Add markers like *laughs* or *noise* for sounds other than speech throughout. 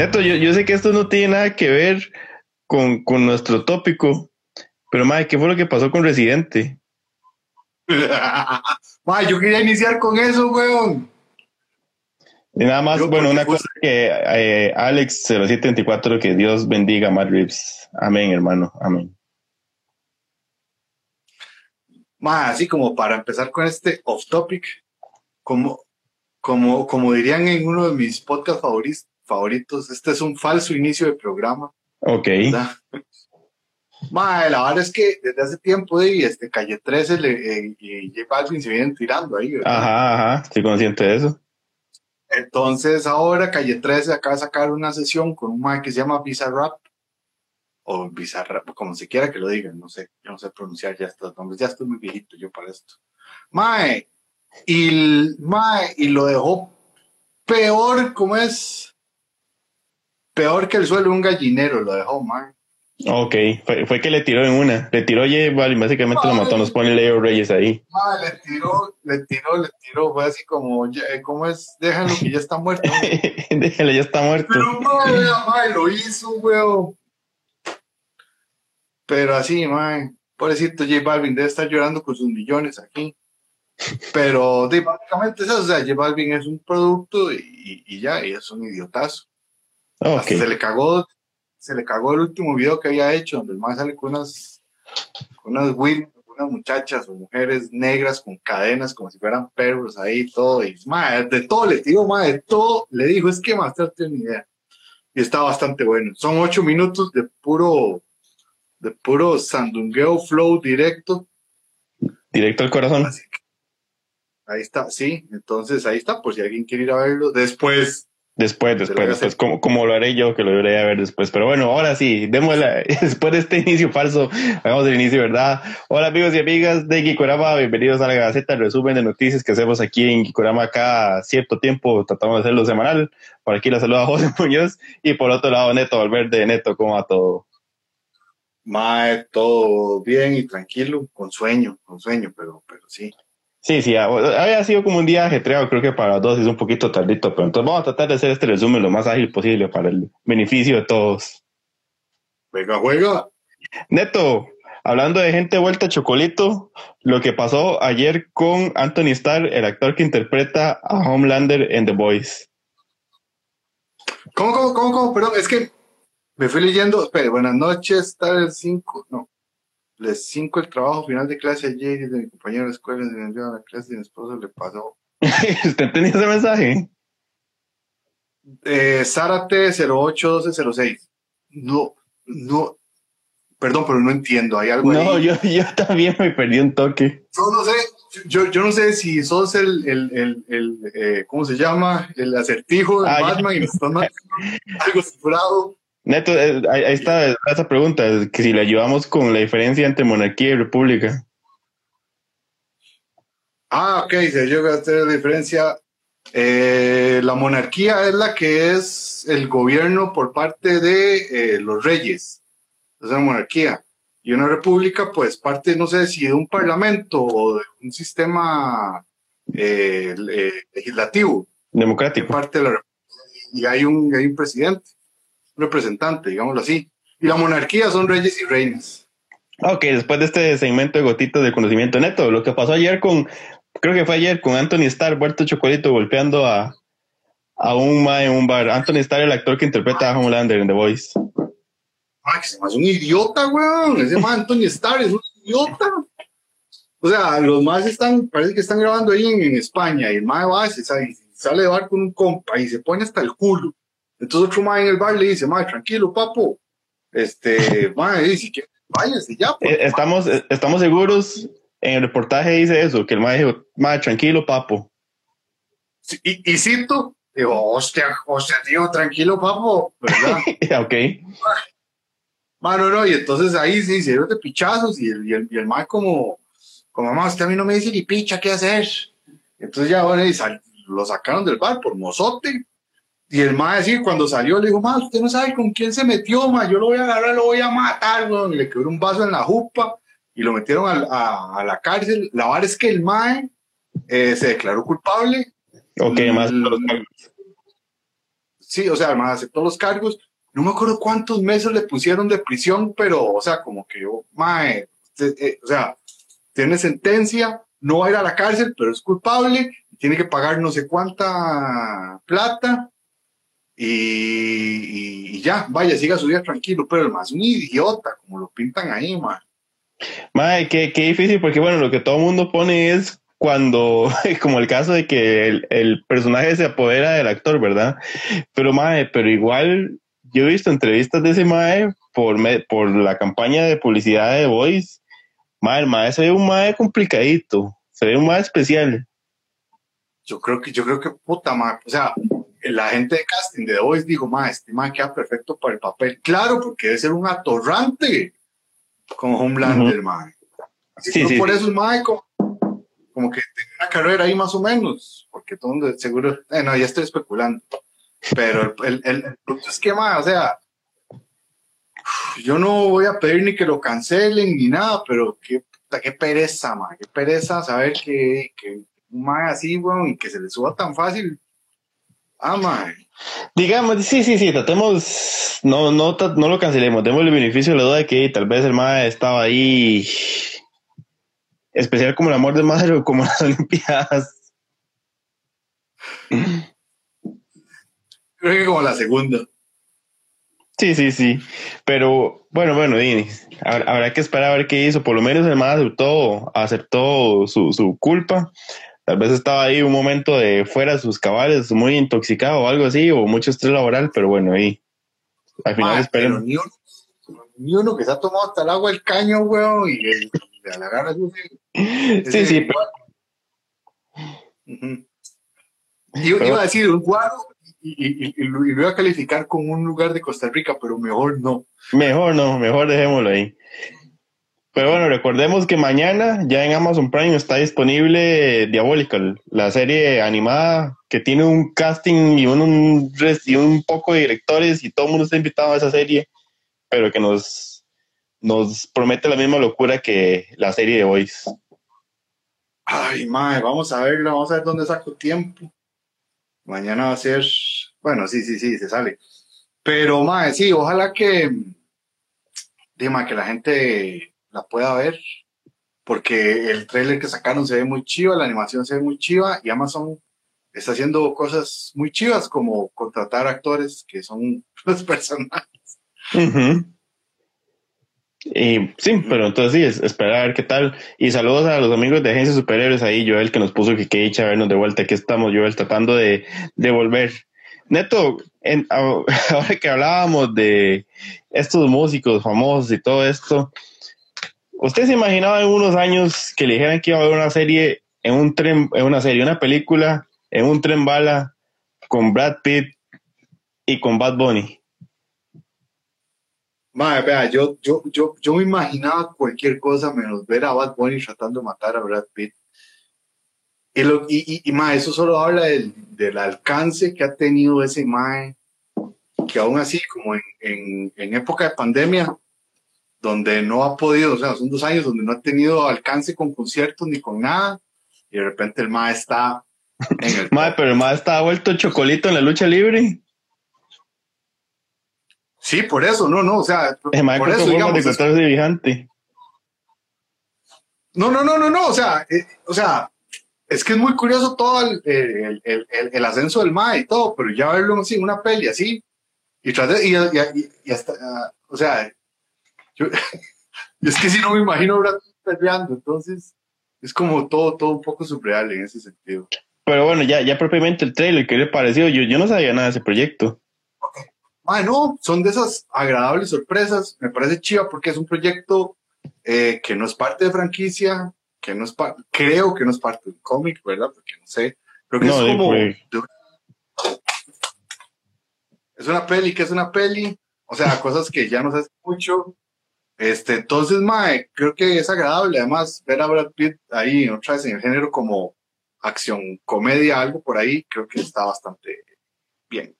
Neto, yo, yo sé que esto no tiene nada que ver con, con nuestro tópico, pero madre, ¿qué fue lo que pasó con Residente? *laughs* Madre, yo quería iniciar con eso, weón. Y nada más, Yo, bueno, una cosa que eh, Alex 0724, que Dios bendiga a Matt Reeves. Amén, hermano, amén. Más así como para empezar con este off topic, como, como, como dirían en uno de mis podcasts favoritos, favoritos, este es un falso inicio de programa. Ok. Mae, la verdad es que desde hace tiempo y este Calle 13 le, eh, y J Balvin se vienen tirando ahí, ¿verdad? Ajá, ajá, estoy consciente de eso. Entonces ahora Calle 13 acaba de sacar una sesión con un mae que se llama Bizarrap o Bizarrap, como se quiera que lo digan, no sé, yo no sé pronunciar ya estos nombres, ya estoy muy viejito yo para esto. Mae, y, mae, y lo dejó peor, como es? Peor que el suelo un gallinero, lo dejó, mae. Ok, fue, fue que le tiró en una. Le tiró Balvin, básicamente lo mató. Nos pone Leo Reyes ahí. Mae, le tiró, le tiró, le tiró, fue así como, ya, eh, ¿cómo es? Déjalo que ya está muerto. *laughs* Déjale, ya está muerto. Pero mae, vea, mae, lo hizo, weón. Pero así, mae, pobrecito J Balvin debe estar llorando con sus millones aquí. Pero de, básicamente es eso, o sea, J Balvin es un producto y, y ya, y es un idiotazo. Hasta se le cagó, se le cagó el último video que había hecho, donde el mae sale con unas, con unas con unas muchachas o mujeres negras con cadenas como si fueran perros ahí todo. Y mae, de todo le digo, mae, de todo le dijo, es que más tiene ni idea. Y está bastante bueno. Son ocho minutos de puro, de puro sandungueo flow directo. Directo al corazón. Así que ahí está, sí. Entonces ahí está, por si alguien quiere ir a verlo. Después, Después, después, después, como, como lo haré yo, que lo debería ver después. Pero bueno, ahora sí, démosla. *laughs* Después de este inicio falso, hagamos el inicio, ¿verdad? Hola amigos y amigas de Gikorama, bienvenidos a la Gaceta, el resumen de noticias que hacemos aquí en Gikorama cada cierto tiempo, tratamos de hacerlo semanal. Por aquí la saluda *laughs* José Muñoz y por otro lado Neto Valverde, Neto, ¿cómo va todo? mae, todo bien y tranquilo, con sueño, con sueño, pero, pero sí. Sí, sí, ha- había sido como un día ajetreado, creo que para los dos es un poquito tardito, pero entonces vamos a tratar de hacer este resumen lo más ágil posible para el beneficio de todos. Juega, juega. Neto, hablando de gente vuelta a chocolito, lo que pasó ayer con Anthony Starr, el actor que interpreta a Homelander en The Voice. ¿Cómo, cómo, cómo, cómo? Perdón, es que me fui leyendo. Espere, buenas noches, el 5. No. Les 5 el trabajo final de clase ayer de mi compañero de escuela se envió a la clase y mi esposo le pasó. *laughs* ¿Usted entendió ese mensaje? Eh, Zárate 081206. No, no. Perdón, pero no entiendo. Hay algo No, ahí. yo, yo también me perdí un toque. Yo no sé. Yo, yo no sé si sos el, el, el, el eh, ¿cómo se llama? El acertijo de Ah, ya. Batman y me estás *laughs* algo cifrado. Neto, eh, ahí, está esa pregunta, que si le ayudamos con la diferencia entre monarquía y república. Ah, ok, se llega a hacer la diferencia. Eh, la monarquía es la que es el gobierno por parte de eh, los reyes. Es una monarquía. Y una república, pues, parte, no sé si de un parlamento o de un sistema eh, le- legislativo, Democrático. parte de la. Y hay un, hay un presidente, representante, digámoslo así. Y la monarquía son reyes y reinas. Ok, después de este segmento de gotitas de conocimiento neto, lo que pasó ayer con, creo que fue ayer con Anthony Starr, vuelto chocolito, golpeando a, a un ma en un bar. Anthony Starr, el actor que interpreta a Homelander en The Voice. Ay, que se me hace un idiota, weón. Ese man Anthony Starr es un idiota. O sea, los más están, parece que están grabando ahí en, en España y el mae va y se sale, sale de bar con un compa y se pone hasta el culo. Entonces otro mae en el bar le dice, mae, tranquilo, papo. Este, *laughs* mae, dice que váyase ya. pues". Eh, Estamos, eh, estamos seguros, en el reportaje dice eso, que el ma dijo, ma, tranquilo, papo. Sí, Y, y cito, digo, hostia, hostia, tío, tranquilo, papo, ¿verdad? *laughs* ok. Mano, no, y entonces ahí sí se de pichazos y el, y el, y el mae como, como, mamá, usted a mí no me dice ni picha, ¿qué hacer? Entonces ya, bueno, y sal- lo sacaron del bar por mozote. Y el mae así, cuando salió, le dijo, ma, usted no sabe con quién se metió, ma, yo lo voy a agarrar, lo voy a matar, weón. Y le quebró un vaso en la jupa y lo metieron a, a la cárcel. La verdad es que el mae eh, se declaró culpable. Ok, Mm. más. sí, o sea, además aceptó los cargos. No me acuerdo cuántos meses le pusieron de prisión, pero, o sea, como que yo, mae, eh, o sea, tiene sentencia, no va a ir a la cárcel, pero es culpable, tiene que pagar no sé cuánta plata y, ya, vaya, siga su vida tranquilo, pero el más un idiota, como lo pintan ahí, man. Mae, qué, qué difícil, porque bueno, lo que todo el mundo pone es cuando, *laughs* como el caso de que el, personaje se apodera del actor, ¿verdad? Pero mae, pero igual yo he visto entrevistas de ese mae por, por la campaña de publicidad de Voice. Mae, el mae se ve un mae complicadito, se ve un mae especial. Yo creo que, yo creo que puta mae, o sea, la gente de casting de The Voice dijo, mae, este mae queda perfecto para el papel. Claro, porque debe ser un atorrante como Homelander, mae. Así sí, por eso el mae como que tenía una carrera ahí más o menos, porque todo mundo seguro, eh, no, ya estoy especulando, pero el, el, el punto es que más, o sea, yo no voy a pedir ni que lo cancelen ni nada, pero qué, qué pereza, ma, qué pereza saber que, que un mae así, bueno, y que se le suba tan fácil. Ah. Digamos, sí, sí, sí, tratemos, no, no, no lo cancelemos, demos el beneficio de la duda de que tal vez el mae estaba ahí especial como el amor de madre o como *laughs* las Olimpiadas. Creo que como la segunda. Sí, sí, sí. Pero bueno, bueno, Dini, habrá que esperar a ver qué hizo. Por lo menos el más aceptó, aceptó su, su culpa. Tal vez estaba ahí un momento de fuera de sus cabales, muy intoxicado o algo así, o mucho estrés laboral, pero bueno, ahí. Al final esperemos. Ni, uno que se ha tomado hasta el agua del caño, weón, y de la Sí, sí. Iba a decir un guaro y, lo iba a calificar con un lugar de Costa Rica, pero mejor no. Mejor no, mejor dejémoslo ahí. Pero bueno, recordemos que mañana ya en Amazon Prime está disponible Diabolical, la serie animada que tiene un casting y un, y un poco de directores y todo el mundo está invitado a esa serie, pero que nos nos promete la misma locura que la serie de Voice. Ay, mae, vamos a verlo, vamos a ver dónde saco tiempo. Mañana va a ser, bueno, sí, sí, sí, se sale. Pero, mae, sí, ojalá que, dime, que la gente la pueda ver, porque el trailer que sacaron se ve muy chiva, la animación se ve muy chiva, y Amazon está haciendo cosas muy chivas, como contratar actores que son *laughs* los personajes. Y sí, pero entonces sí, es, esperar a ver qué tal. Y saludos a los amigos de Agencia Superiores ahí, Joel, que nos puso que qué dicha vernos de vuelta. Aquí estamos, Joel, tratando de, de volver. Neto, en, *laughs* ahora que hablábamos de estos músicos famosos y todo esto, ¿usted se imaginaba en unos años que le dijeran que iba a haber una serie, en un tren, en una serie, una película, en un tren bala con Brad Pitt y con Bad Bunny? Madre, vea, yo, yo, yo, yo me imaginaba cualquier cosa menos ver a Bad Bunny tratando de matar a Brad Pitt. Y, lo, y, y, eso solo habla del, del, alcance que ha tenido ese Mae, que aún así, como en, en, en, época de pandemia, donde no ha podido, o sea, son dos años donde no ha tenido alcance con conciertos ni con nada, y de repente el Mae está en el. *laughs* Mae, pero el Mae está vuelto chocolito en la lucha libre. Sí, por eso, no, no, o sea, por eso, digamos. No, no, no, no, no, o sea, eh, o sea, es que es muy curioso todo el, el, el, el ascenso del MAE y todo, pero ya verlo así, una peli así, y, y, y, y hasta, uh, o sea, yo, *laughs* es que si no me imagino peleando, entonces es como todo, todo un poco surreal en ese sentido. Pero bueno, ya, ya propiamente el trailer, ¿qué le pareció? Yo, yo no sabía nada de ese proyecto. Ah, no, son de esas agradables sorpresas. Me parece chiva porque es un proyecto eh, que no es parte de franquicia, que no es creo que no es parte del cómic, ¿verdad? Porque no sé. Creo que es como. es una peli que es una peli. O sea, cosas que ya no se mucho. Este, entonces, mae, creo que es agradable. Además, ver a Brad Pitt ahí otra vez en el género como acción, comedia, algo por ahí, creo que está bastante bien.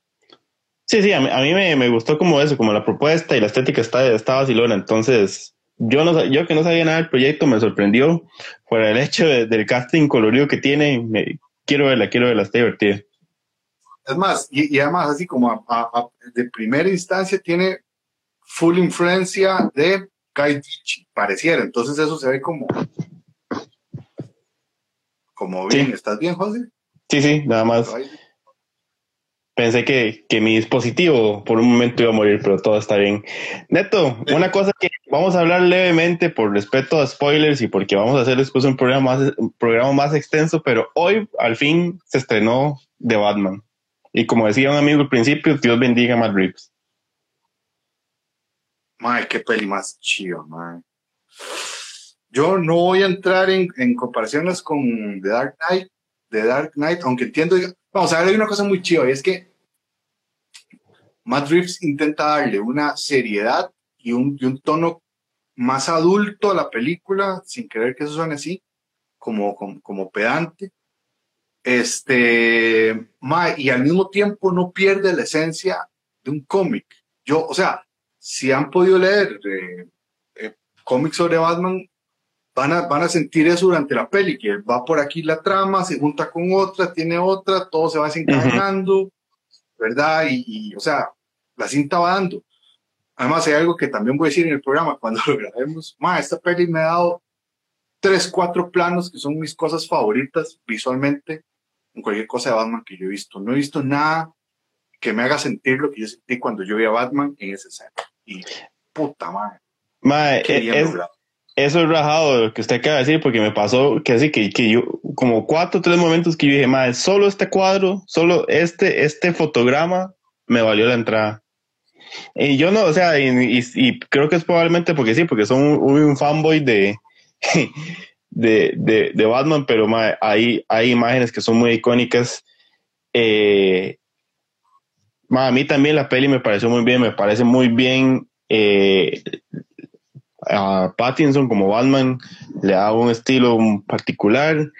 Sí, sí, a mí, me, gustó como eso, como la propuesta y la estética está, está vacilona. Entonces, yo, no, yo que no sabía nada del proyecto me sorprendió por el hecho del casting colorido que tiene. Me, quiero verla, quiero verla, está divertida. es más, y, además así como de primera instancia tiene full influencia de Guy pareciera. Entonces eso se ve como, como bien. ¿Estás bien, José? Sí, sí, nada más. Pensé que, que, mi dispositivo por un momento iba a morir, pero todo está bien. Neto, una cosa que vamos a hablar levemente por respeto a spoilers y porque vamos a hacer después un programa más, un programa más extenso, pero hoy al fin se estrenó The Batman. Y como decía un amigo al principio, Dios bendiga a Matt Reeves. Mae, qué peli más chido, mae. Yo no voy a entrar en, comparaciones con The Dark Knight, The Dark Knight, aunque entiendo, vamos a ver, hay una cosa muy chida, y es que Matt intenta darle una seriedad y un, tono más adulto a la película, sin querer que eso suene así, como, pedante. Este, y al mismo tiempo no pierde la esencia de un cómic. Yo, o sea, si han podido leer eh, eh, cómics sobre Batman, van a, van a sentir eso durante la peli, que va por aquí la trama, se junta con otra, tiene otra, todo se va desencadenando, ¿verdad? Y, o sea, la cinta va dando. Además, hay algo que también voy a decir en el programa *laughs* cuando lo grabemos. Ma, esta peli me ha dado tres, cuatro planos que son mis cosas favoritas visualmente en cualquier cosa de Batman que yo he visto. No he visto nada que me haga sentir lo que yo sentí cuando yo vi a Batman en esa escena. Y puta madre. Mae, es, eso es rajado lo que usted acaba de decir, porque me pasó que así que, que yo, como cuatro o tres momentos que yo dije, madre, solo este cuadro, solo este, este fotograma me valió la entrada. Y yo no, o sea, y, creo que es probablemente porque sí, porque son un, fanboy *laughs* de, de, de, Batman, pero hay, hay imágenes que son muy icónicas. Eh, a mí también la peli me pareció muy bien, me parece muy bien eh, a Pattinson como Batman, le da un estilo particular.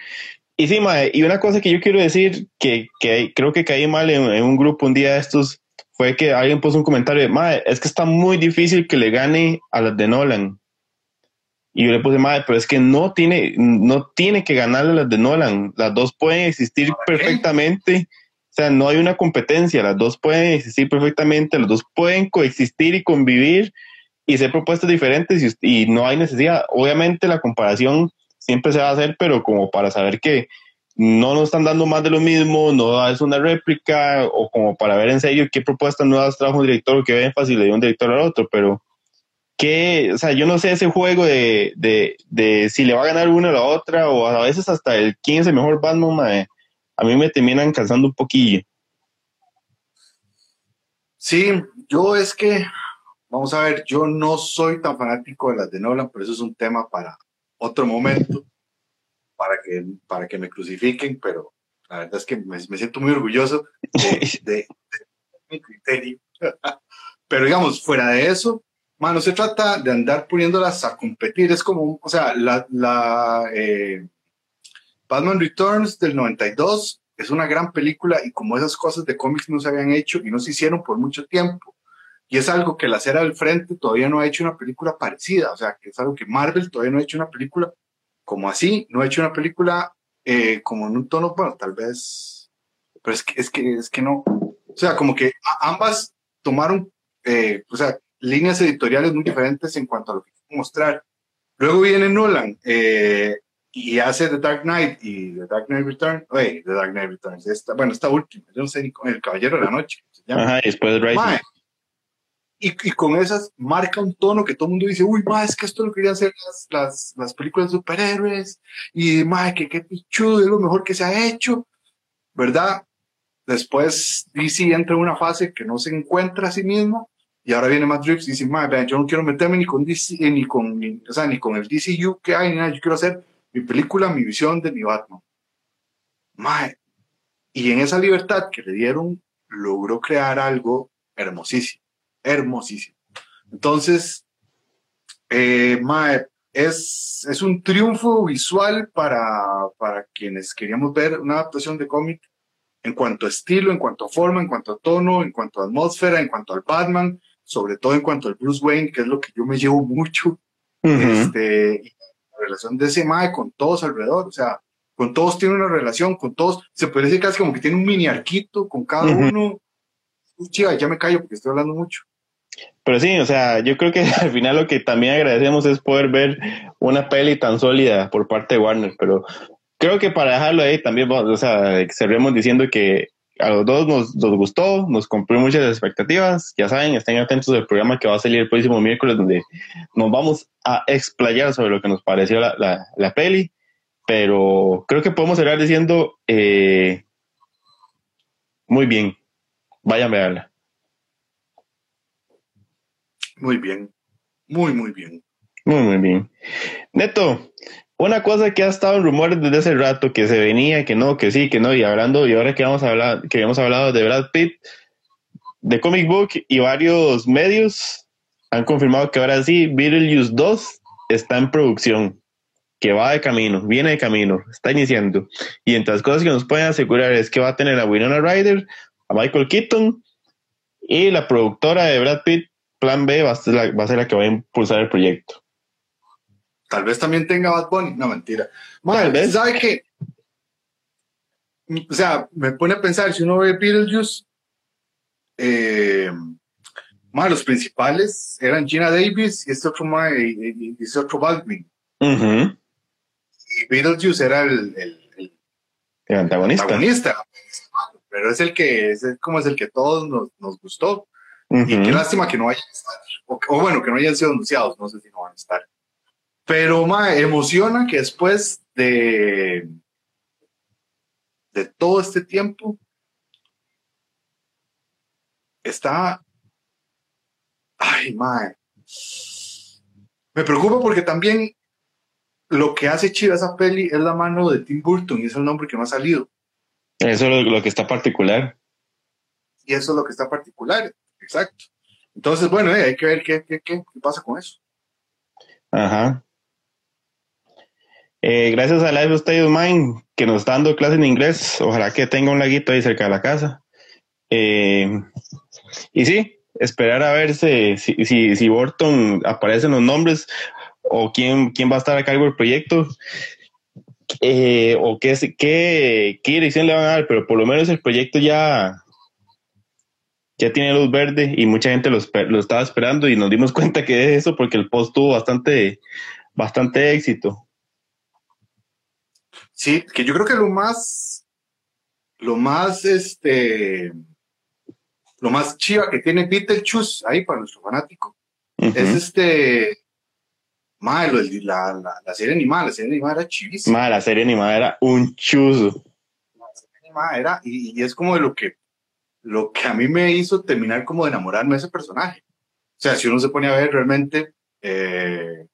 Y sí, y una cosa que yo quiero decir, que, que creo que caí mal en, un grupo un día de estos, fue que alguien puso un comentario de, es que está muy difícil que le gane a las de Nolan. Y yo le puse, madre, pero es que no tiene, no tiene que ganarle a las de Nolan. Las dos pueden existir perfectamente. O sea, no hay una competencia. Las dos pueden existir perfectamente. Las dos pueden coexistir y convivir y ser propuestas diferentes y, no hay necesidad. Obviamente la comparación siempre se va a hacer, pero como para saber que no nos están dando más de lo mismo, no es una réplica, o como para ver en serio qué propuestas nuevas trajo un director o qué énfasis le dio un director al otro, pero que, o sea, yo no sé ese juego de, de, de si le va a ganar una o la otra, o a veces hasta el quién es el mejor Batman, a mí me terminan cansando un poquillo. Sí, yo es que Vamos a ver, yo no soy tan fanático de las de Nolan, pero eso es un tema para otro momento, para que, para que me crucifiquen, pero la verdad es que me, siento muy orgulloso de, *laughs* mi criterio. *laughs* pero digamos, fuera de eso, no se trata de andar poniéndolas a competir, es como, o sea, la, la eh, Batman Returns del 92 es una gran película y como esas cosas de cómics no se habían hecho y no se hicieron por mucho tiempo, y es algo que la acera del frente todavía no ha hecho una película parecida, o sea, que es algo que Marvel todavía no ha hecho una película como así, no ha hecho una película eh, como en un tono, bueno, tal vez, pero es que, es que, es que no, o sea, como que ambas tomaron, eh, o sea, líneas editoriales muy diferentes en cuanto a lo que mostrar. Luego viene Nolan eh, y hace The Dark Knight y The Dark Knight Returns, oye, The Dark Knight Returns, esta, bueno, esta última, yo no sé ni con El Caballero de la Noche. Se llama. Ajá, y después Rising. Y, y, con esas marca un tono que todo el mundo dice, uy, ma, es que esto lo querían hacer las, las, las películas de superhéroes, y ma, que qué pichudo, es lo mejor que se ha hecho, ¿verdad? Después DC entra en una fase que no se encuentra a sí mismo, y ahora viene Matt Reeves y dice, ma, vean, yo no quiero meterme ni con DC, eh, ni con, o sea, ni con el DCU que hay, ni nada, yo quiero hacer mi película, mi visión de mi Batman. Ma, y en esa libertad que le dieron, logró crear algo hermosísimo hermosísimo. Entonces, eh, es, es un triunfo visual para, para quienes queríamos ver una adaptación de cómic en cuanto a estilo, en cuanto a forma, en cuanto a tono, en cuanto a atmósfera, en cuanto al Batman, sobre todo en cuanto al Bruce Wayne, que es lo que yo me llevo mucho, este, relación de ese Mae con todos alrededor, o sea, con todos tiene una relación, con todos, se puede decir casi como que tiene un mini arquito con cada uno. Chiva, ya me callo porque estoy hablando mucho. Pero sí, o sea, yo creo que *laughs* al final lo que también agradecemos es poder ver una peli tan sólida por parte de Warner, pero creo que para dejarlo ahí también, o sea, cerremos diciendo que a los dos nos, nos, gustó, nos cumplió muchas expectativas. Ya saben, estén atentos al programa que va a salir el próximo miércoles, donde nos vamos a explayar sobre lo que nos pareció la, la, la peli. Pero creo que podemos cerrar diciendo eh, muy bien, vayan a verla. Muy bien, muy, muy bien. Muy, muy bien. Neto, una cosa que ha estado en rumores desde hace rato, que se venía, que no, que sí, que no, y hablando, y ahora que vamos a hablar, que hemos hablado de Brad Pitt, de Comic Book y varios medios han confirmado que ahora sí, Beetlejuice 2 está en producción, que va de camino, viene de camino, está iniciando. Y entre las cosas que nos pueden asegurar es que va a tener a Winona Ryder, a Michael Keaton y la productora de Brad Pitt, Plan B, va a ser la, va a ser la que va a impulsar el proyecto. Tal vez también tenga Bad Bunny. No, mentira. Tal vez. ¿Sabe qué? O sea, me pone a pensar, si uno ve Beetlejuice, eh, los principales eran Gina Davis y este otro, y, este otro Baldwin. Y Beetlejuice era el, el, el, antagonista. antagonista. Pero es el que, es como es el que todos nos, nos gustó. Y qué lástima que no hayan estado. O, o, bueno, que no hayan sido anunciados. No sé si no van a estar. Pero me emociona que después de, de todo este tiempo está. Ay, mae. Me preocupa porque también lo que hace chiva esa peli es la mano de Tim Burton y es el nombre que no ha salido. Eso es lo, que está particular. Y eso es lo que está particular, exacto. Entonces, bueno, eh, hay que ver qué, qué, qué pasa con eso. Ajá. Eh, gracias a Live State of Mind que nos está dando clase en inglés. Ojalá que tenga un laguito ahí cerca de la casa. Eh, y sí, esperar a ver si, si, si Borton aparece en los nombres o quién, quién va a estar a cargo del proyecto. Eh, o qué, qué, qué dirección le van a dar, pero por lo menos el proyecto ya, ya tiene luz verde y mucha gente lo, lo, estaba esperando y nos dimos *laughs* cuenta que es eso porque el post tuvo bastante, bastante éxito. Sí, que yo creo que lo más, lo más, este, lo más chiva que tiene Beetlejuice ahí para nuestro fanático es este, malo, la, la, serie animada, la serie animada era chivísima. la serie animada era un chuzo. La serie animada era, y, es como de lo que, lo que a mí me hizo terminar como de enamorarme de ese personaje. O sea, si uno se pone a ver realmente, eh,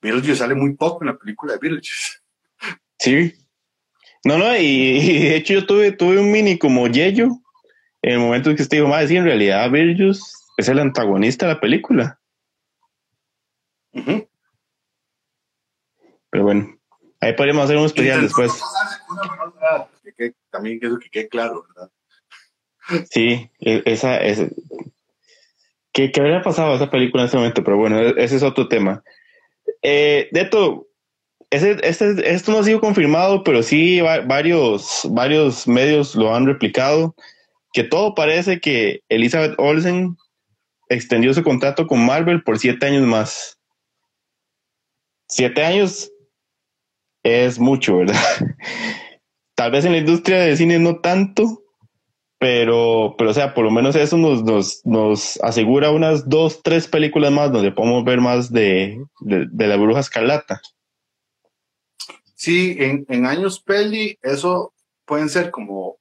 Beetlejuice sale muy poco en la película de Beetlejuice. Sí. No, no, y, de hecho yo tuve, tuve un mini como Yello en el momento en que usted dijo, más sí, en realidad Virgus es el antagonista de la película. Pero bueno, ahí podríamos hacer un especial después. también que eso que quede claro, ¿verdad? Sí, e, esa, es ¿Qué, ¿Qué habría pasado a esa película en ese momento? Pero bueno, e, ese es otro tema. Eh, de esto, no ha sido confirmado, pero sí varios, varios medios lo han replicado, que todo parece que Elizabeth Olsen extendió su contrato con Marvel por siete años más. Siete años es mucho, ¿verdad? *laughs* Tal vez en la industria del cine no tanto, pero, pero o sea, por lo menos eso nos, nos, nos asegura unas dos, tres películas más donde podemos ver más de, de la bruja escarlata. Sí, en, en años peli, eso pueden ser como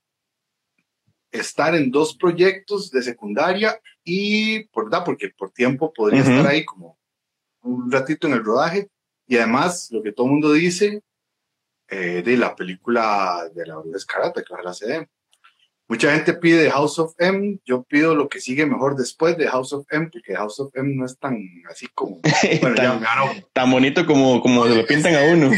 estar en dos proyectos de secundaria y, ¿verdad? Porque por tiempo podría estar ahí como un ratito en el rodaje. Y además, lo que todo el mundo dice eh, de la película de la Escarata, que se dé. Mucha gente pide House of M, yo pido lo que sigue mejor después de House of M, porque House of M no es tan así como... Bueno, tan, ya, tan bonito como, como se lo pintan a uno.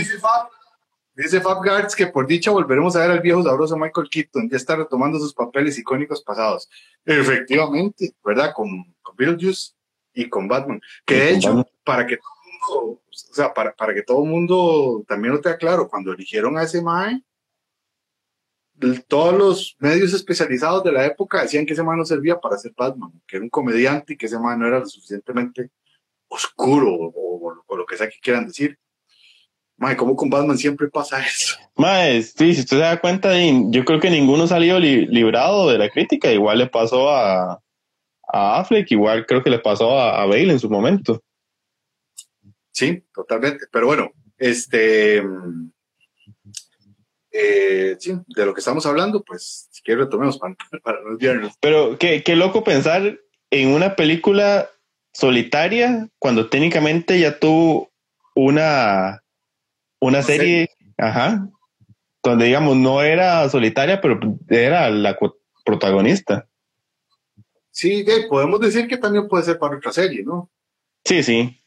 Dice Fab Guards que por dicha volveremos a ver al viejo sabroso Michael Keaton, ya está retomando sus papeles icónicos pasados. Efectivamente, ¿verdad? Con, con Beetlejuice y con Batman. Que de hecho, para que todo mundo o sea, para, para que todo el mundo también lo tenga claro, cuando eligieron a ese Mae, todos los medios especializados de la época decían que ese Mae no servía para ser Batman, que era un comediante y que ese Mae no era lo suficientemente oscuro o, o lo que sea que quieran decir. Mae, ¿cómo con Batman siempre pasa eso? Mae, sí, si usted se da cuenta, yo creo que ninguno salió librado de la crítica. Igual le pasó a, a Affleck, igual creo que le pasó a, a Bale en su momento. Sí, totalmente. Pero bueno, este. Eh, sí, de lo que estamos hablando, pues si quieres retomemos para, para los viernes. Pero qué, qué loco pensar en una película solitaria cuando técnicamente ya tuvo una una serie, ajá, donde digamos no era solitaria, pero era la protagonista. Sí, podemos decir que también puede ser para otra serie, ¿no? Sí, sí.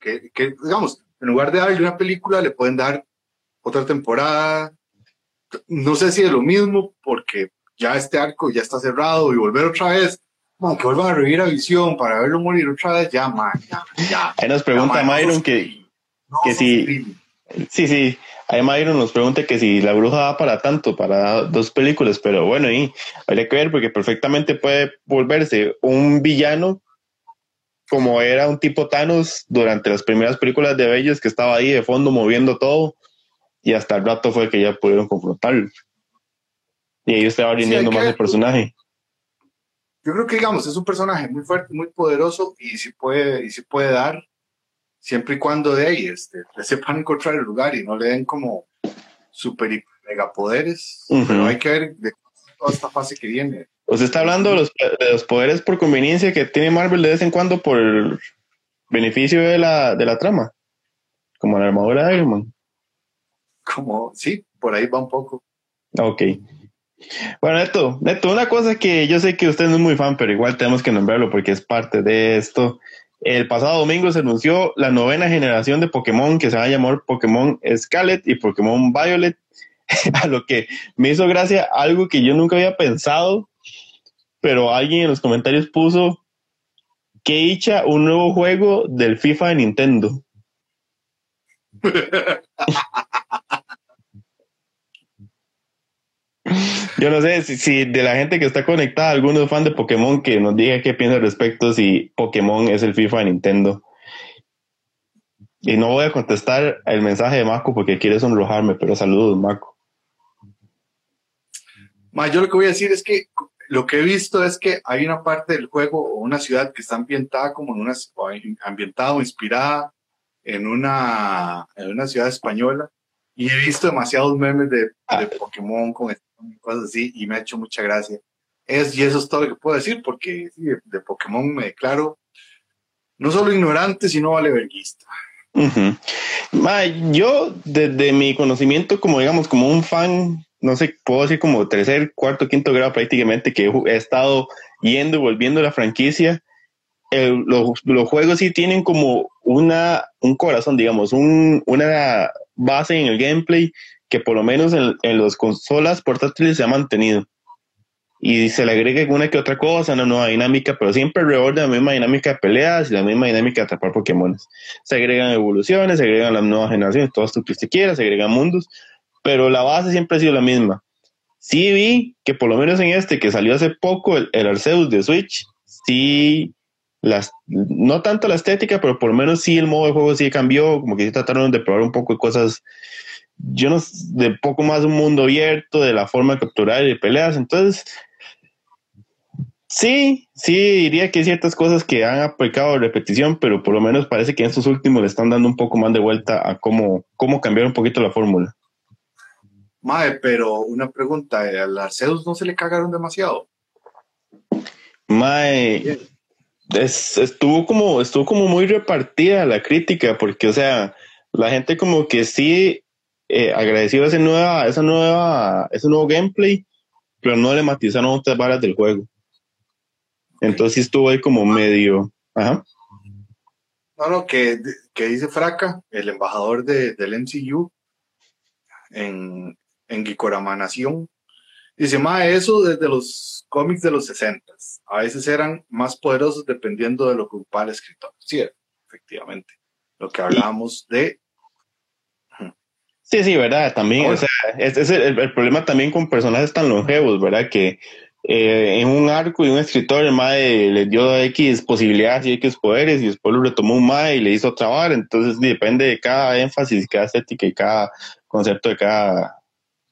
Que, que, digamos, en lugar de darle una película, le pueden dar otra temporada. No sé si es lo mismo, porque ya este arco ya está cerrado y volver otra vez, que vuelvan a revivir a Visión para verlo morir otra vez, ya, man, ya, ya. Ahí nos pregunta Myron que, que si. Sí, sí. Ahí Myron nos pregunta que si la bruja da para tanto, para dos películas, pero bueno, y habría que ver porque perfectamente puede volverse un villano como era un tipo Thanos durante las primeras películas de Bellos que estaba ahí de fondo moviendo todo y hasta el rato fue que ya pudieron confrontarlo. Y ahí estaba rindiendo más el personaje. Yo creo que digamos es un personaje muy fuerte, muy poderoso y si puede y si puede dar siempre y cuando de ahí este, le sepan encontrar el lugar y no le den como super y megapoderes. Pero hay que ver de toda esta fase que viene. ¿Usted está hablando de los, de los, poderes por conveniencia que tiene Marvel de vez en cuando por el beneficio de la, de la trama? Como la armadura de Iron Man. Como, sí, por ahí va un poco. Ok. Bueno, Neto, Neto, una cosa que yo sé que usted no es muy fan, pero igual tenemos que nombrarlo porque es parte de esto. El pasado domingo se anunció la novena generación de Pokémon que se va a llamar Pokémon Scarlet y Pokémon Violet, *laughs* a lo que me hizo gracia algo que yo nunca había pensado, pero alguien en los comentarios puso que hecha un nuevo juego del FIFA de Nintendo. *laughs* Yo no sé si, de la gente que está conectada, algunos fan de Pokémon que nos diga qué piensa al respecto si Pokémon es el FIFA de Nintendo. Y no voy a contestar el mensaje de Marco porque quiere sonrojarme, pero saludos, Marco. yo lo que voy a decir es que lo que he visto es que hay una parte del juego o una ciudad que está ambientada como en una ambientada o inspirada en una, en una ciudad española y he visto demasiados memes de, de ah. Pokémon con cosas así y me ha hecho mucha gracia. Es, y eso es todo lo que puedo decir, porque de, Pokémon me declaro no solo ignorante, sino valeverguista. yo, desde mi conocimiento, como digamos, como un fan, no sé, puedo decir como tercer, cuarto, quinto grado prácticamente, que he, estado yendo y volviendo a la franquicia, los, los, juegos sí tienen como una, un corazón, digamos, un, una base en el gameplay que por lo menos en, en las consolas portátiles se ha mantenido. Y se le agrega una que otra cosa, una nueva dinámica, pero siempre alrededor de la misma dinámica de peleas y la misma dinámica de atrapar Pokémon. Se agregan evoluciones, se agregan las nuevas generaciones, todo esto que usted quiera, se agregan mundos, pero la base siempre ha sido la misma. Sí vi que por lo menos en este que salió hace poco, el, el Arceus de Switch, sí, las, no tanto la estética, pero por lo menos sí el modo de juego sí cambió, como que sí trataron de probar un poco de cosas yo no de poco más un mundo abierto, de la forma de capturar y de peleas. Entonces, sí, sí, diría que hay ciertas cosas que han aplicado repetición, pero por lo menos parece que en estos últimos le están dando un poco más de vuelta a cómo, cómo cambiar un poquito la fórmula. Mae, pero una pregunta, ¿al Arceus no se le cagaron demasiado? Mae, estuvo como, estuvo como muy repartida la crítica, porque, o sea, la gente como que sí eh, agradecido ese nueva, esa nueva, ese nuevo gameplay, pero no le matizaron otras varas del juego. Entonces estuvo ahí como medio. Ajá. No, no, que, que dice Fraca, el embajador de, del MCU en, en Gikorama Nación. Dice, ma, eso desde los cómics de los 60. A veces eran más poderosos dependiendo de lo que ocupaba el escritor. Sí, efectivamente. lo que hablábamos de... Sí, sí, ¿verdad? También, o sea, es, es el, el, problema también con personajes tan longevos, ¿verdad? Que eh, en un arco y un escritor, el MAE le dio X posibilidades y X poderes y después lo retomó un MAE y le hizo trabar. Entonces depende de cada énfasis, cada estética y cada concepto de cada,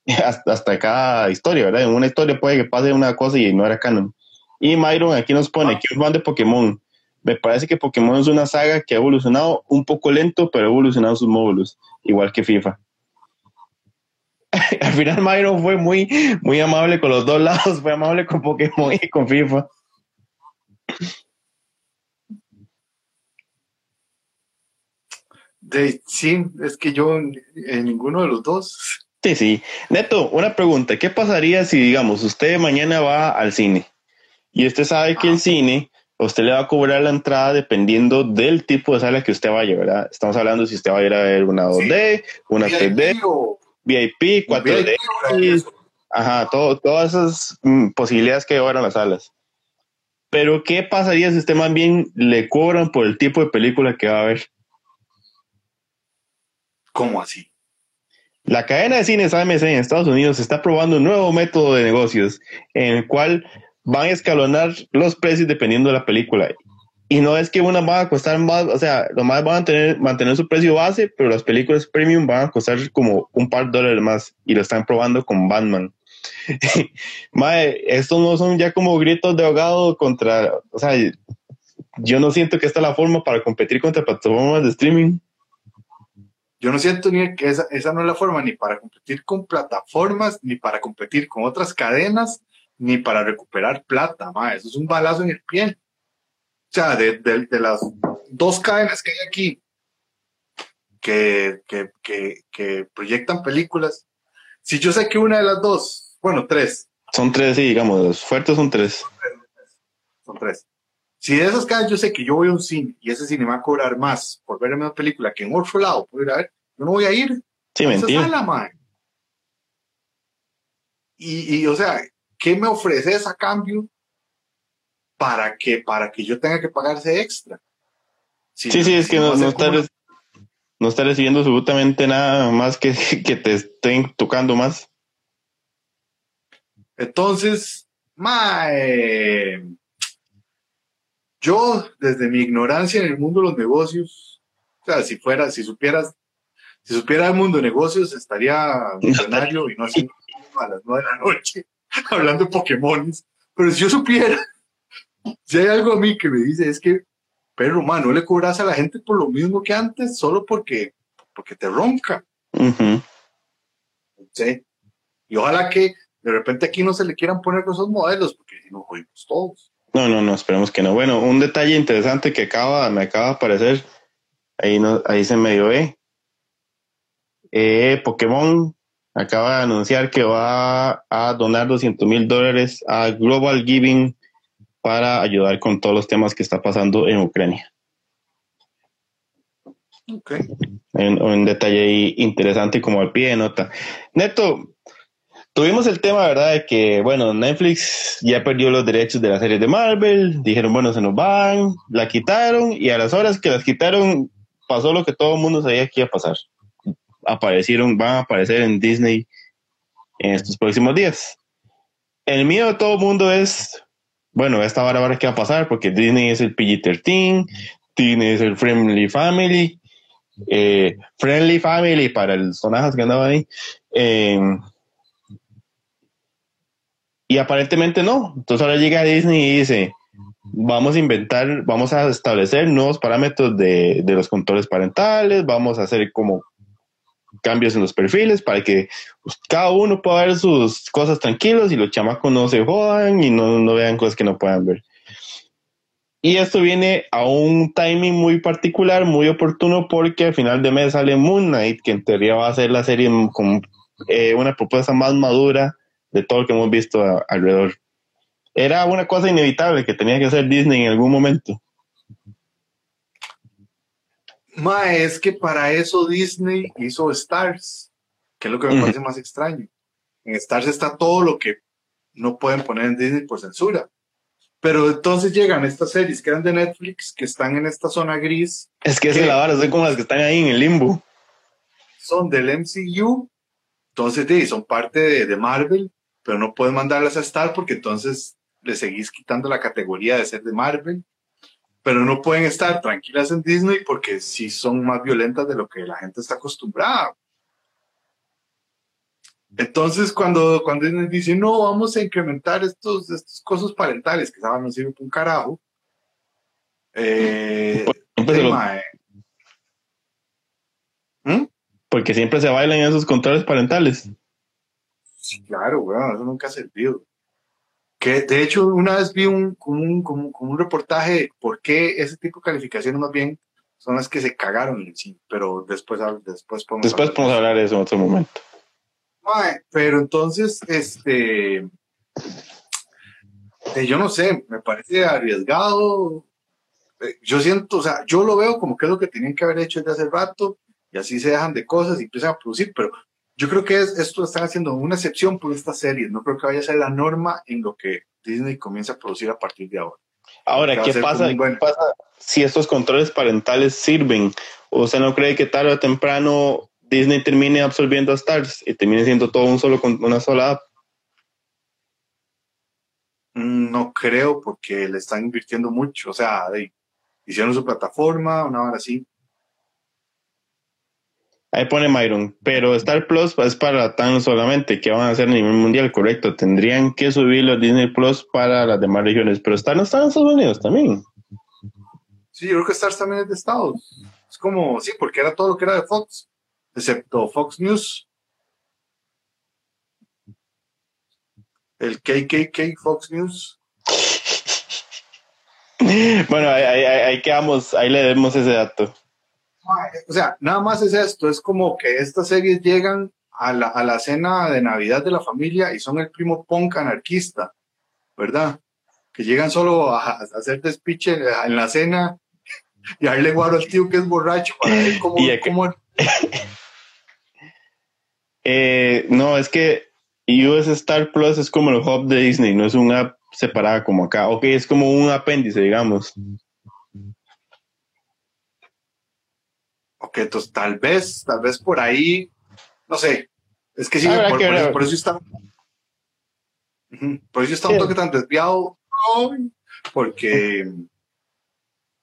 *laughs* hasta, hasta cada historia, ¿verdad? En una historia puede que pase una cosa y no era canon. Y Myron aquí nos pone ah. que es fan de Pokémon. Me parece que Pokémon es una saga que ha evolucionado un poco lento, pero ha evolucionado sus módulos, igual que FIFA. *laughs* al final Myron fue muy, muy amable con los dos lados, fue amable con Pokémon y con FIFA. De, sí, es que yo en, ninguno de los dos. Sí, sí. Neto, una pregunta. ¿Qué pasaría si, digamos, usted mañana va al cine y usted sabe que el cine, usted le va a cobrar la entrada dependiendo del tipo de sala que usted vaya, ¿verdad? Estamos hablando si usted va a ir a ver una 2D, una 3D. O VIP, 4D, ajá, todo, todas esas mm, posibilidades que llevaron las salas. Pero, ¿qué pasaría si usted más bien le cobran por el tipo de película que va a ver? ¿Cómo así? La cadena de cines AMC en Estados Unidos está probando un nuevo método de negocios en el cual van a escalonar los precios dependiendo de la película. Y no es que una va a costar más, o sea, los más van a tener, mantener su precio base, pero las películas premium van a costar como un par de dólares más y lo están probando con Batman. *laughs* Mae, estos no son ya como gritos de ahogado contra, o sea, yo no siento que esta es la forma para competir contra plataformas de streaming. Yo no siento ni que esa, esa no es la forma ni para competir con plataformas, ni para competir con otras cadenas, ni para recuperar plata. Mae, eso es un balazo en el pie. O sea, de, de, las dos cadenas que hay aquí que, que, que, que, proyectan películas, si yo sé que una de las dos, bueno, tres. Son tres, sí, digamos, los fuertes son tres. Son tres. Si de esas cadenas yo sé que yo voy a un cine y ese cine va a cobrar más por ver una película que en otro lado puedo ir a ver, yo no voy a ir. Sí, mentira. y, y, o sea, ¿qué me ofreces a cambio para que, para que yo tenga que pagarse extra. sí, sí, es que no, no, está, no está recibiendo absolutamente nada más que, *laughs* que te estén tocando más. Entonces, yo desde mi ignorancia en el mundo de los negocios, o sea, si fuera, si supieras, si supiera el mundo de negocios, estaría millonario y no así *laughs* a las nueve de la noche *laughs* hablando de Pokémon. Pero si yo supiera si hay algo a mí que me dice es que, pero no le cobras a la gente por lo mismo que antes, solo porque, porque te ronca. Sí. Y ojalá que de repente aquí no se le quieran poner esos modelos, porque si no jodimos todos. No, no, no, esperemos que no. Bueno, un detalle interesante que acaba, me acaba de aparecer, ahí, no, ahí se medio ve. Eh, Pokémon acaba de anunciar que va a donar 200 mil dólares a Global Giving para ayudar con todos los temas que está pasando en Ucrania. Okay. Un, detalle interesante como al pie de nota. Neto, tuvimos el tema, ¿verdad? De que, bueno, Netflix ya perdió los derechos de la serie de Marvel, dijeron, bueno, se nos van, la quitaron y a las horas que las quitaron pasó lo que todo el mundo sabía que iba a pasar. Aparecieron, van a aparecer en Disney en estos próximos días. El miedo de todo el mundo es, bueno, esta hora ahora qué va a pasar porque Disney es el PG-13, Disney es el Friendly Family, eh, Friendly Family para el sonajas que andaba ahí. Eh, y aparentemente no. Entonces ahora llega Disney y dice, vamos a inventar, vamos a establecer nuevos parámetros de, de los controles parentales, vamos a hacer como cambios en los perfiles para que pues, cada uno pueda ver sus cosas tranquilos y los chamacos no se jodan y no, no vean cosas que no puedan ver. Y esto viene a un timing muy particular, muy oportuno, porque al final de mes sale Moon Knight, que en teoría va a ser la serie con eh, una propuesta más madura de todo lo que hemos visto alrededor. Era una cosa inevitable que tenía que hacer Disney en algún momento. Ma, es que para eso Disney hizo Stars, que es lo que me parece más extraño. En Stars está todo lo que no pueden poner en Disney por censura. Pero entonces llegan estas series que eran de Netflix, que están en esta zona gris. Es que es la vara, son como las que están ahí en el limbo. Son del MCU, entonces sí, son parte de, de Marvel, pero no puedes mandarlas a Star porque entonces le seguís quitando la categoría de ser de Marvel. Pero no pueden estar tranquilas en Disney porque sí son más violentas de lo que la gente está acostumbrada. Entonces, cuando, cuando Disney dice, no, vamos a incrementar estos, estos cosas parentales, que saben, no sirve para un carajo. Eh, lo- tema, eh. ¿Mm? porque siempre se bailan esos controles parentales. Sí, claro, weón, eso nunca ha servido. Que de hecho, una vez vi un, como un, como, como un reportaje de por qué ese tipo de calificaciones más bien son las que se cagaron en cine, pero después, después podemos Después hablar de podemos hablar de eso en otro momento. Pero entonces, este, eh, yo no sé, me parece arriesgado. Eh, Yo siento, o sea, yo lo veo como que es lo que tenían que haber hecho desde hace rato y así se dejan de cosas y empiezan a producir, pero yo creo que es, esto están haciendo una excepción por esta serie, no creo que vaya a ser la norma en lo que Disney comienza a producir a partir de ahora. Ahora, ¿qué pasa, como un buen- qué pasa si estos controles parentales sirven? ¿O ¿Usted no cree que tarde o temprano Disney termine absorbiendo a Stars y termine siendo todo un solo con una sola app? Mm, No creo porque le están invirtiendo mucho, o sea, de- hicieron su plataforma, una hora así. Ahí pone Myron, pero Star Plus es para tan solamente que van a hacer a nivel mundial, correcto. Tendrían que subirlo a Disney Plus para las demás regiones, pero Star no está en Estados Unidos también. Sí, yo creo que Stars también es de Estados. Es como, sí, porque era todo lo que era de Fox, excepto Fox News. El KKK Fox News. *laughs* Bueno, ahí, ahí- ahí quedamos, ahí le demos ese dato. O sea, nada más es esto, es como que estas series llegan a la, a la cena de Navidad de la familia y son el primo punk anarquista, ¿verdad? Que llegan solo a, a hacer despiche en la cena y a darle guaro al tío que es borracho para ver *laughs* cómo, Y cómo- *laughs* Eh, no, es que US Star Plus es como el hub de Disney, no es una app separada como acá. Ok, es como un apéndice, digamos. Tal vez, tal vez por ahí, no sé, es que sí, por, por eso, por eso está, por eso está un toque tan desviado, porque,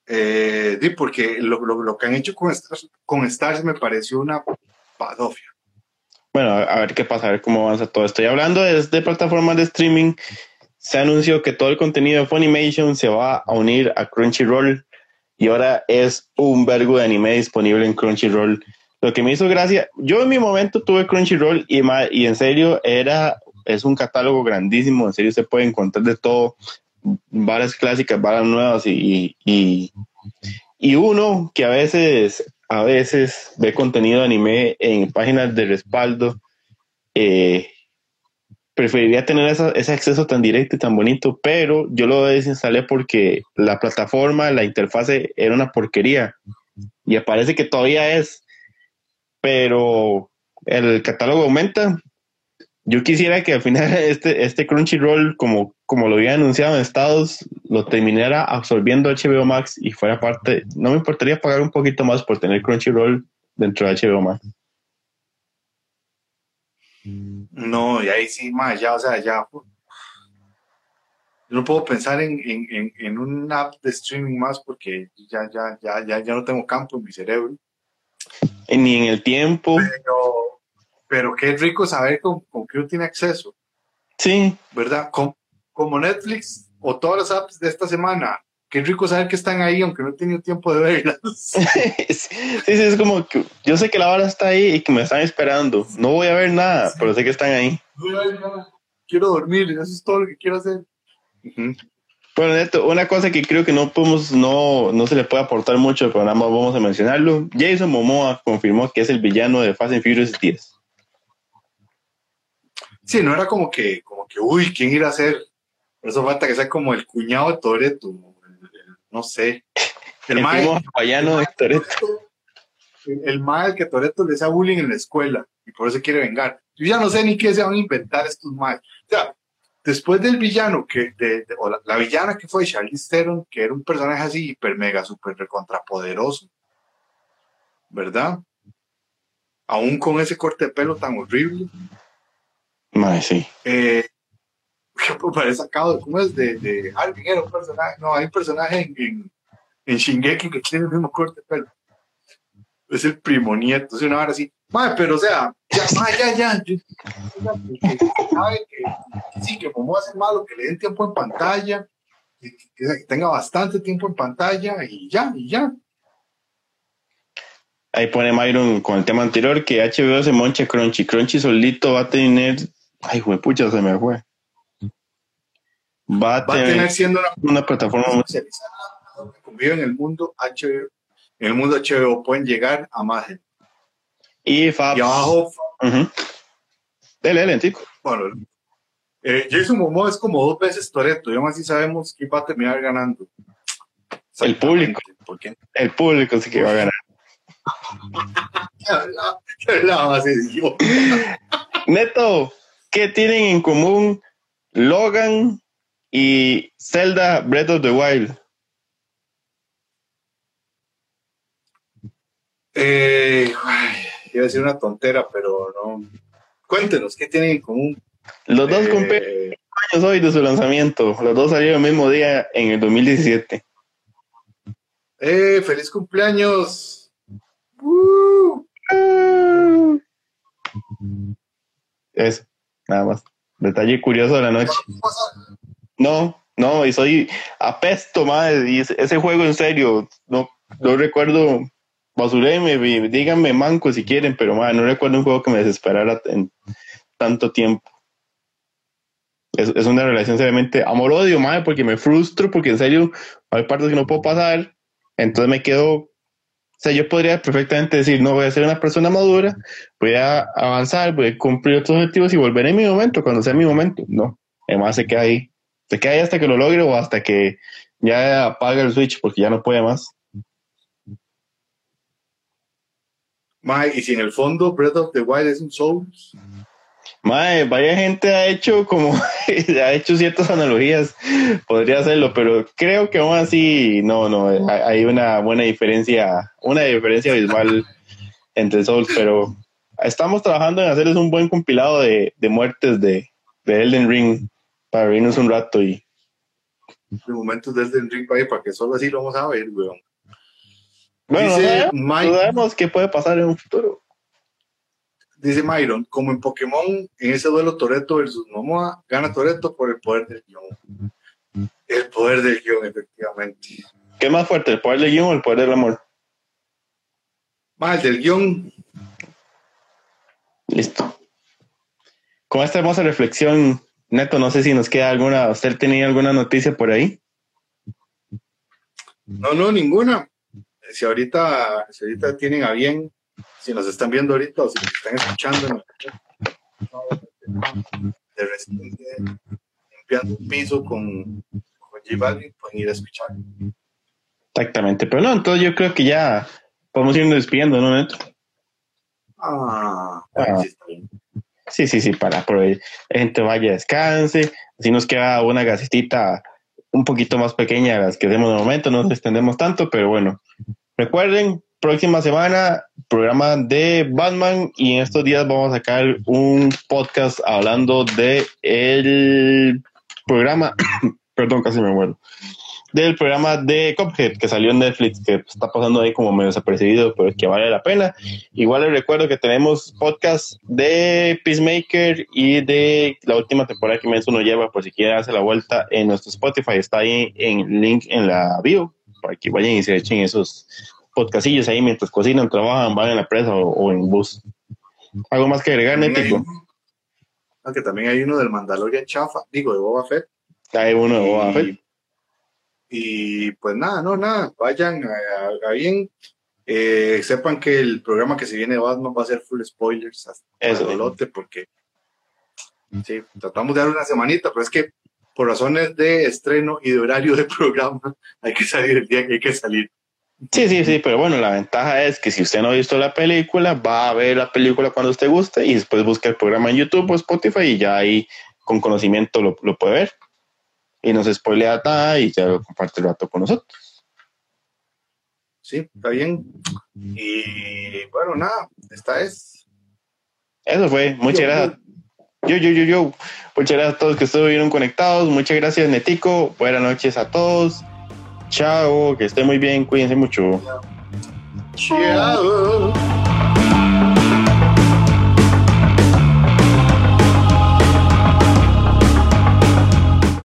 eh, porque lo, lo- lo que han hecho con Stars, con Stars me pareció una padofia. Bueno, a, a ver qué pasa, a ver cómo avanza todo esto. Y hablando de, de plataformas de streaming, se anunció que todo el contenido de Funimation se va a unir a Crunchyroll y ahora es un vergo de anime disponible en Crunchyroll. Lo que me hizo gracia, yo en mi momento tuve Crunchyroll y, y en serio era, es un catálogo grandísimo, en serio se puede encontrar de todo, varas clásicas, varas nuevas y, y, y uno que a veces, a veces ve contenido de anime en páginas de respaldo, eh, preferiría tener esa- ese acceso tan directo y tan bonito, pero yo lo desinstalé porque la plataforma, la interfase era una porquería y parece que todavía es, pero el catálogo aumenta. Yo quisiera que al final *laughs* este, este Crunchyroll, como, como lo había anunciado en Estados, lo terminara absorbiendo HBO Max y fuera parte. No me importaría pagar un poquito más por tener Crunchyroll dentro de HBO Max. No, y ahí sí, más ya, o sea, ya, yo no puedo pensar en, en, en, en una app de streaming más porque ya, ya, ya, ya, ya no tengo campo en mi cerebro. Ni en el tiempo. Pero, pero qué rico saber con, con qué uno tiene acceso, Sí, ¿verdad? Com- como Netflix o todas las apps de esta semana. Qué rico saber que están ahí, aunque no he tenido tiempo de verlas. *laughs* sí, sí, es como que yo sé que la hora está ahí y que me están esperando. No voy a ver nada, pero sé que están ahí. quiero dormir, eso es todo lo que quiero hacer. Bueno, Neto, una cosa que creo que no podemos, no, no se le puede aportar mucho al programa, vamos a mencionarlo. Jason Momoa confirmó que es el villano de Fast and Furious 10. Sí, no era como que, como que, uy, ¿quién irá a ser? Por eso falta que sea como el cuñado de Toreto, no sé. El, El mae, primo hawaiano de Toretto. el, el mae al que Toreto le hacía bullying en la escuela y por eso quiere vengar. Yo ya no sé ni qué se van a inventar estos maes. O sea, después del villano, que, de, o la, villana que fue Charlize Theron, que era un personaje así hiper mega, super recontrapoderoso, ¿verdad? Aún con ese corte de pelo tan horrible. Mae, sí. Eh, *laughs* parece sacado, ¿cómo es? De, de era un personaje, no, hay un personaje en, en, Shingeki que tiene el mismo corte de pelo. Es el primo nieto, es una hora así. Madre, pero o sea, ya, ya, ya. sí, que como hace malo, que le den tiempo en pantalla, que, tenga bastante tiempo en pantalla y ya, y ya. Ahí pone Myron con el tema anterior que HBO se moncha Crunchy. Crunchy solito va a tener. Ay, güey, pucha, se me fue. Va a, Va tener, siendo una, una plataforma muy especializada en el mundo HBO. En el mundo HBO pueden llegar a más gente. Y. Y abajo, dele, tico. bueno, eh, Jason Momoa es como dos veces Toreto, y aún así sabemos quién va a terminar ganando. El público. ¿Por qué? El público sí que va a ganar. ¿Qué hablaba? ¿Qué? Neto, ¿qué tienen en común Logan y Zelda Breath of the Wild? Eh, ay, iba a decir una tontera, pero no. Cuéntenos, ¿qué tienen en común? Los dos Eh, cumplen años hoy de su lanzamiento. Los dos salieron el mismo día en el 2017. eh, feliz cumpleaños. Uh, Eso, nada más. Detalle curioso de la noche. No, no, y soy apesto, madre. Y ese, juego, en serio, no, no recuerdo. Basureme, díganme manco si quieren, pero madre, no recuerdo un juego que me desesperara en tanto tiempo. Es, es una relación seriamente amor-odio, madre, porque me frustro, porque en serio hay partes que no puedo pasar. Entonces me quedo. O sea, yo podría perfectamente decir, no voy a ser una persona madura, voy a avanzar, voy a cumplir otros objetivos y volver en mi momento, cuando sea mi momento. No, además se queda ahí. Se queda ahí hasta que lo logre o hasta que ya apaga el switch porque ya no puede más. Mae, y si en el fondo Breath of the Wild es un Souls, Mae, vaya gente ha hecho como, *laughs* ha hecho ciertas analogías, podría hacerlo, pero creo que aún así, no, no, hay una buena diferencia, una diferencia abismal entre Souls, pero estamos trabajando en hacerles un buen compilado de, de muertes de, de Elden Ring para reírnos un rato y de momentos del Elden Ring para que solo así lo vamos a ver, weón. bueno, no Dice no sabemos qué puede pasar en un futuro. Dice Myron, como en Pokémon, en ese duelo Toreto versus Momoa, gana Toreto por el poder del guion. El poder del guion, efectivamente. ¿Qué más fuerte, el poder del guion o el poder del amor? Más el del guion, Listo. Con esta hermosa reflexión, Neto, no sé si nos queda alguna, ¿usted tenía alguna noticia por ahí? no, no, ninguna. Si ahorita, si ahorita tienen a bien, si nos están viendo ahorita o si nos están escuchando, de Residente, limpiando un piso con, con J Balvin, pueden ir a escuchar. Exactamente, pero no, entonces yo creo que ya podemos irnos despidiendo, ¿no, Neto? Ah, Ah. sí, está bien. Sí, sí, sí, para que la gente vaya, descanse, así nos queda una gasitita un poquito más pequeña las que hacemos de momento, no nos extendemos tanto, pero bueno, recuerden, próxima semana, programa de Batman y en estos días vamos a sacar un podcast hablando de el programa, *coughs* perdón, casi me muero, del programa de Cuphead que salió en Netflix, que está pasando ahí como medio desapercibido, pero que vale la pena. Igual les recuerdo que tenemos podcast de Peacemaker y de la última temporada que Menso nos lleva, por si quieren hacer la vuelta en nuestro Spotify, está ahí en link en la bio, para que vayan y se echen esos podcastillos ahí mientras cocinan, trabajan, van en la presa o, o en bus. ¿Algo más que agregar, Nético? uno- ah, también hay uno del Mandalorian Chafa, digo, de Boba Fett. Hay uno de Boba Fett. Y, pues nada, no, nada, vayan a, a- a bien. Eh, sepan que el programa que se viene de Batman va a ser full spoilers hasta Eso. el lote porque sí, tratamos de dar una semanita, pero es que por razones de estreno y de horario de programa *laughs* hay que salir el día que hay que salir. Sí, sí, sí, pero bueno, la ventaja es que si usted no ha visto la película, va a ver la película cuando usted guste y después busca el programa en YouTube o Spotify y ya ahí con conocimiento lo, lo puede ver. Y nos spoilea ta y ya lo comparte el rato con nosotros. Sí, está bien. Y bueno, nada, esta es. Eso fue. Muchas Yo, gracias. Yo, yo, yo, yo. Muchas gracias a todos que estuvieron conectados. Muchas gracias, Netico. Buenas noches a todos. Chao, que estén muy bien. Cuídense mucho. Chao.